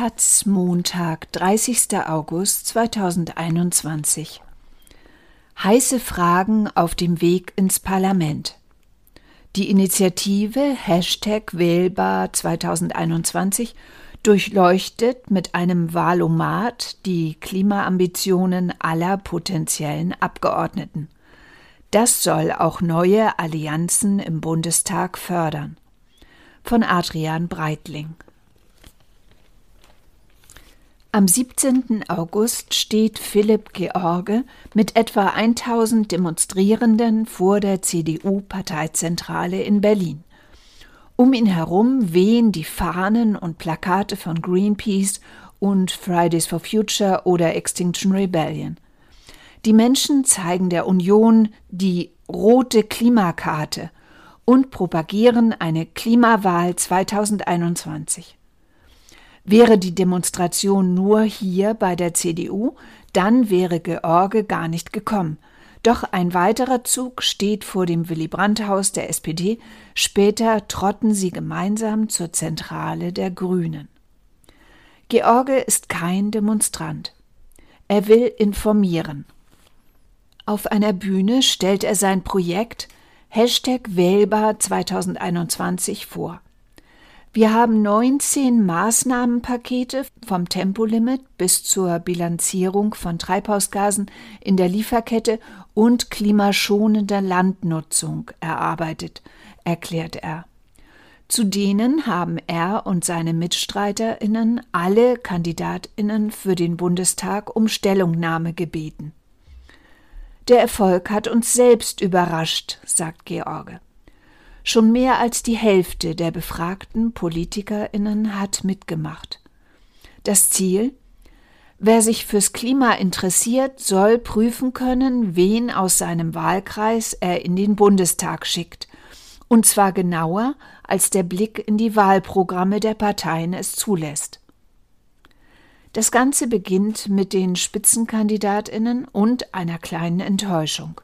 Taz Montag, 30. August 2021. Heiße Fragen auf dem Weg ins Parlament. Die Initiative Hashtag Wählbar 2021 durchleuchtet mit einem Wahlomat die Klimaambitionen aller potenziellen Abgeordneten. Das soll auch neue Allianzen im Bundestag fördern. Von Adrian Breitling. Am 17. August steht Philipp George mit etwa 1000 Demonstrierenden vor der CDU-Parteizentrale in Berlin. Um ihn herum wehen die Fahnen und Plakate von Greenpeace und Fridays for Future oder Extinction Rebellion. Die Menschen zeigen der Union die rote Klimakarte und propagieren eine Klimawahl 2021. Wäre die Demonstration nur hier bei der CDU, dann wäre George gar nicht gekommen. Doch ein weiterer Zug steht vor dem Willy Brandt-Haus der SPD. Später trotten sie gemeinsam zur Zentrale der Grünen. George ist kein Demonstrant. Er will informieren. Auf einer Bühne stellt er sein Projekt Hashtag Wählbar 2021 vor. Wir haben 19 Maßnahmenpakete vom Tempolimit bis zur Bilanzierung von Treibhausgasen in der Lieferkette und klimaschonender Landnutzung erarbeitet, erklärt er. Zu denen haben er und seine Mitstreiterinnen alle Kandidatinnen für den Bundestag um Stellungnahme gebeten. Der Erfolg hat uns selbst überrascht, sagt George. Schon mehr als die Hälfte der befragten Politikerinnen hat mitgemacht. Das Ziel? Wer sich fürs Klima interessiert, soll prüfen können, wen aus seinem Wahlkreis er in den Bundestag schickt. Und zwar genauer, als der Blick in die Wahlprogramme der Parteien es zulässt. Das Ganze beginnt mit den Spitzenkandidatinnen und einer kleinen Enttäuschung.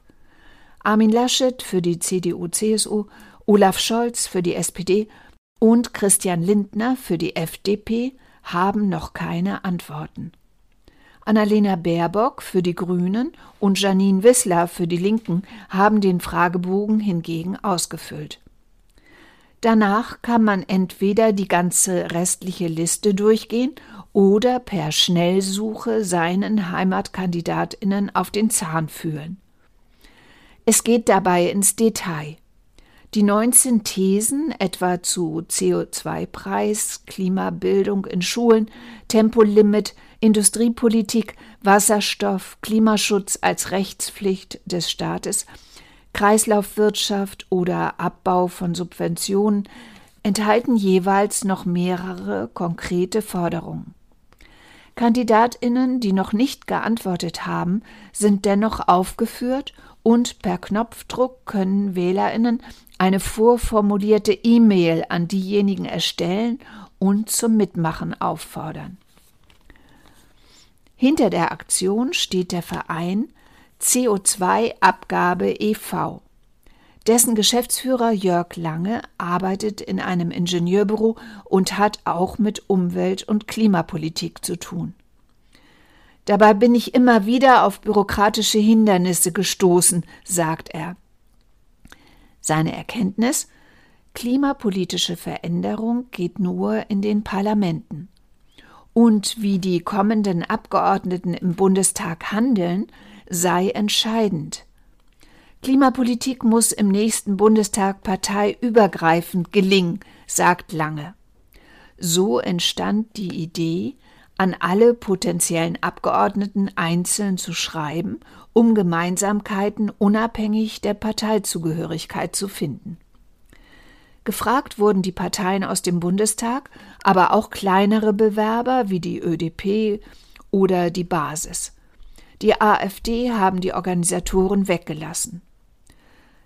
Armin Laschet für die CDU-CSU Olaf Scholz für die SPD und Christian Lindner für die FDP haben noch keine Antworten. Annalena Baerbock für die Grünen und Janine Wissler für die Linken haben den Fragebogen hingegen ausgefüllt. Danach kann man entweder die ganze restliche Liste durchgehen oder per Schnellsuche seinen Heimatkandidatinnen auf den Zahn fühlen. Es geht dabei ins Detail. Die 19 Thesen etwa zu CO2-Preis, Klimabildung in Schulen, Tempolimit, Industriepolitik, Wasserstoff, Klimaschutz als Rechtspflicht des Staates, Kreislaufwirtschaft oder Abbau von Subventionen enthalten jeweils noch mehrere konkrete Forderungen. Kandidatinnen, die noch nicht geantwortet haben, sind dennoch aufgeführt und per Knopfdruck können Wählerinnen eine vorformulierte E-Mail an diejenigen erstellen und zum Mitmachen auffordern. Hinter der Aktion steht der Verein CO2-Abgabe e.V. Dessen Geschäftsführer Jörg Lange arbeitet in einem Ingenieurbüro und hat auch mit Umwelt- und Klimapolitik zu tun. Dabei bin ich immer wieder auf bürokratische Hindernisse gestoßen, sagt er. Seine Erkenntnis Klimapolitische Veränderung geht nur in den Parlamenten. Und wie die kommenden Abgeordneten im Bundestag handeln, sei entscheidend. Klimapolitik muss im nächsten Bundestag parteiübergreifend gelingen, sagt Lange. So entstand die Idee, an alle potenziellen Abgeordneten einzeln zu schreiben, um Gemeinsamkeiten unabhängig der Parteizugehörigkeit zu finden. Gefragt wurden die Parteien aus dem Bundestag, aber auch kleinere Bewerber wie die ÖDP oder die Basis. Die AfD haben die Organisatoren weggelassen.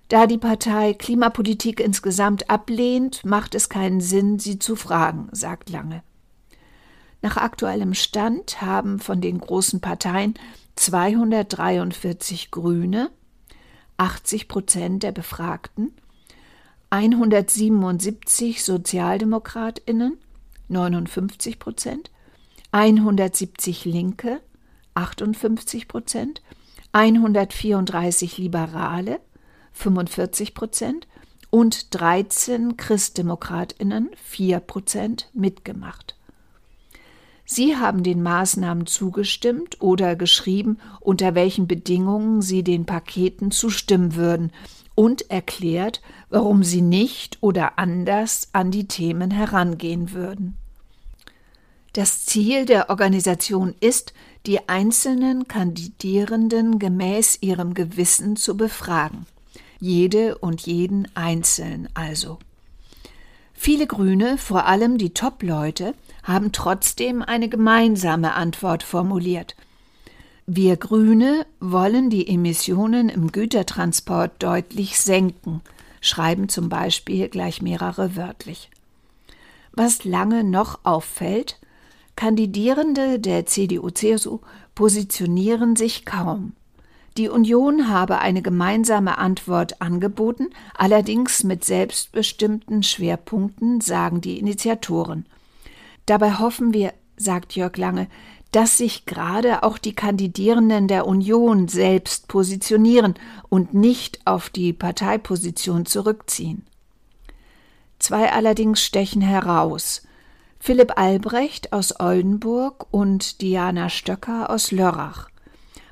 Da die Partei Klimapolitik insgesamt ablehnt, macht es keinen Sinn, sie zu fragen, sagt Lange. Nach aktuellem Stand haben von den großen Parteien 243 Grüne, 80 Prozent der Befragten, 177 Sozialdemokratinnen, 59 Prozent, 170 Linke 58 Prozent, 134 Liberale 45 Prozent und 13 Christdemokratinnen 4 Prozent mitgemacht. Sie haben den Maßnahmen zugestimmt oder geschrieben, unter welchen Bedingungen sie den Paketen zustimmen würden und erklärt, warum sie nicht oder anders an die Themen herangehen würden. Das Ziel der Organisation ist, die einzelnen Kandidierenden gemäß ihrem Gewissen zu befragen. Jede und jeden einzeln also. Viele Grüne, vor allem die Top-Leute, haben trotzdem eine gemeinsame Antwort formuliert. Wir Grüne wollen die Emissionen im Gütertransport deutlich senken, schreiben zum Beispiel gleich mehrere wörtlich. Was lange noch auffällt, Kandidierende der CDU-CSU positionieren sich kaum. Die Union habe eine gemeinsame Antwort angeboten, allerdings mit selbstbestimmten Schwerpunkten, sagen die Initiatoren. Dabei hoffen wir, sagt Jörg Lange, dass sich gerade auch die Kandidierenden der Union selbst positionieren und nicht auf die Parteiposition zurückziehen. Zwei allerdings stechen heraus. Philipp Albrecht aus Oldenburg und Diana Stöcker aus Lörrach.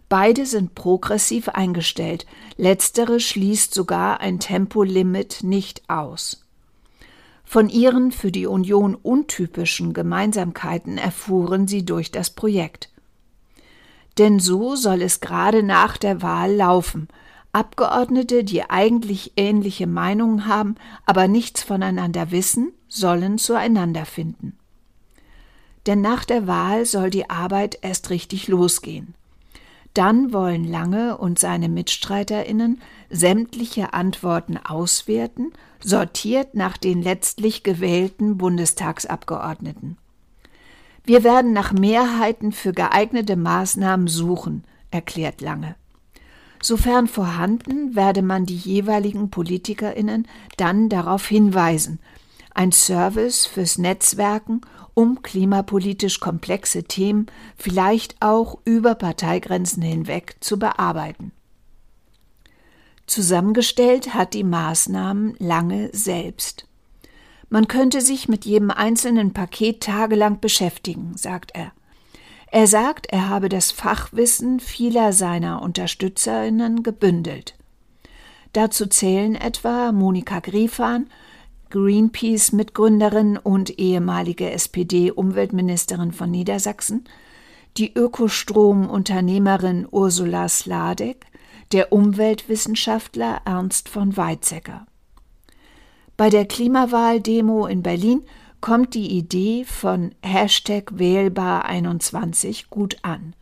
Beide sind progressiv eingestellt, letztere schließt sogar ein Tempolimit nicht aus. Von ihren für die Union untypischen Gemeinsamkeiten erfuhren sie durch das Projekt. Denn so soll es gerade nach der Wahl laufen. Abgeordnete, die eigentlich ähnliche Meinungen haben, aber nichts voneinander wissen, sollen zueinander finden. Denn nach der Wahl soll die Arbeit erst richtig losgehen. Dann wollen Lange und seine Mitstreiterinnen sämtliche Antworten auswerten, sortiert nach den letztlich gewählten Bundestagsabgeordneten. Wir werden nach Mehrheiten für geeignete Maßnahmen suchen, erklärt Lange. Sofern vorhanden, werde man die jeweiligen Politikerinnen dann darauf hinweisen. Ein Service fürs Netzwerken um klimapolitisch komplexe Themen vielleicht auch über Parteigrenzen hinweg zu bearbeiten. Zusammengestellt hat die Maßnahmen lange selbst. Man könnte sich mit jedem einzelnen Paket tagelang beschäftigen, sagt er. Er sagt, er habe das Fachwissen vieler seiner Unterstützerinnen gebündelt. Dazu zählen etwa Monika Griefahn Greenpeace-Mitgründerin und ehemalige SPD-Umweltministerin von Niedersachsen, die Ökostrom-Unternehmerin Ursula Sladek, der Umweltwissenschaftler Ernst von Weizsäcker. Bei der Klimawahl-Demo in Berlin kommt die Idee von Hashtag Wählbar21 gut an.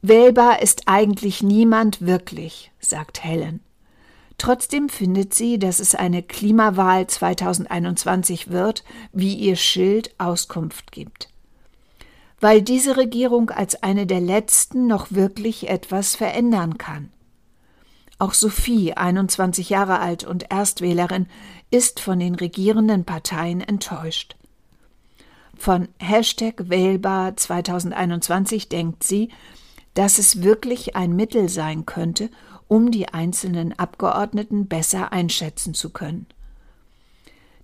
Wählbar ist eigentlich niemand wirklich, sagt Helen. Trotzdem findet sie, dass es eine Klimawahl 2021 wird, wie ihr Schild Auskunft gibt. Weil diese Regierung als eine der letzten noch wirklich etwas verändern kann. Auch Sophie, 21 Jahre alt und Erstwählerin, ist von den regierenden Parteien enttäuscht. Von Hashtag Wählbar 2021 denkt sie, dass es wirklich ein Mittel sein könnte, um die einzelnen Abgeordneten besser einschätzen zu können.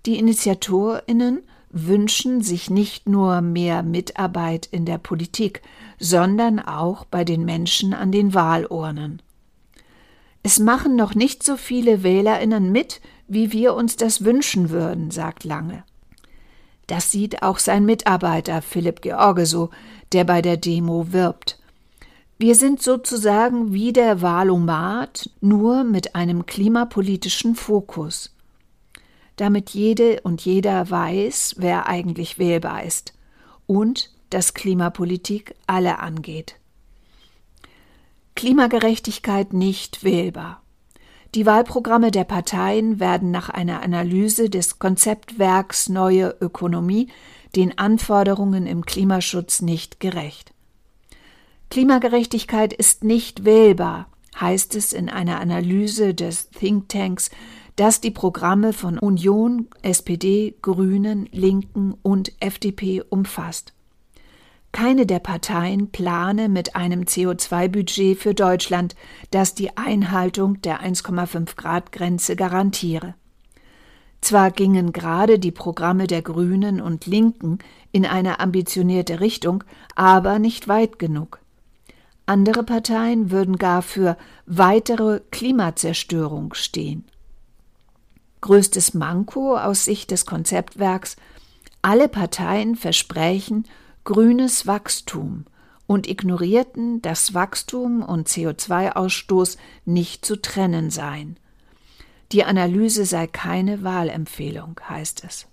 Die Initiatorinnen wünschen sich nicht nur mehr Mitarbeit in der Politik, sondern auch bei den Menschen an den Wahlurnen. Es machen noch nicht so viele Wählerinnen mit, wie wir uns das wünschen würden, sagt Lange. Das sieht auch sein Mitarbeiter Philipp George so, der bei der Demo wirbt. Wir sind sozusagen wie der Wahlomat, nur mit einem klimapolitischen Fokus. Damit jede und jeder weiß, wer eigentlich wählbar ist und dass Klimapolitik alle angeht. Klimagerechtigkeit nicht wählbar. Die Wahlprogramme der Parteien werden nach einer Analyse des Konzeptwerks Neue Ökonomie den Anforderungen im Klimaschutz nicht gerecht. Klimagerechtigkeit ist nicht wählbar, heißt es in einer Analyse des Thinktanks, das die Programme von Union, SPD, Grünen, Linken und FDP umfasst. keine der Parteien plane mit einem CO2-Budget für Deutschland, das die Einhaltung der 1,5 Grad Grenze garantiere. Zwar gingen gerade die Programme der Grünen und Linken in eine ambitionierte Richtung, aber nicht weit genug. Andere Parteien würden gar für weitere Klimazerstörung stehen. Größtes Manko aus Sicht des Konzeptwerks alle Parteien versprechen grünes Wachstum und ignorierten, dass Wachstum und CO2-Ausstoß nicht zu trennen seien. Die Analyse sei keine Wahlempfehlung, heißt es.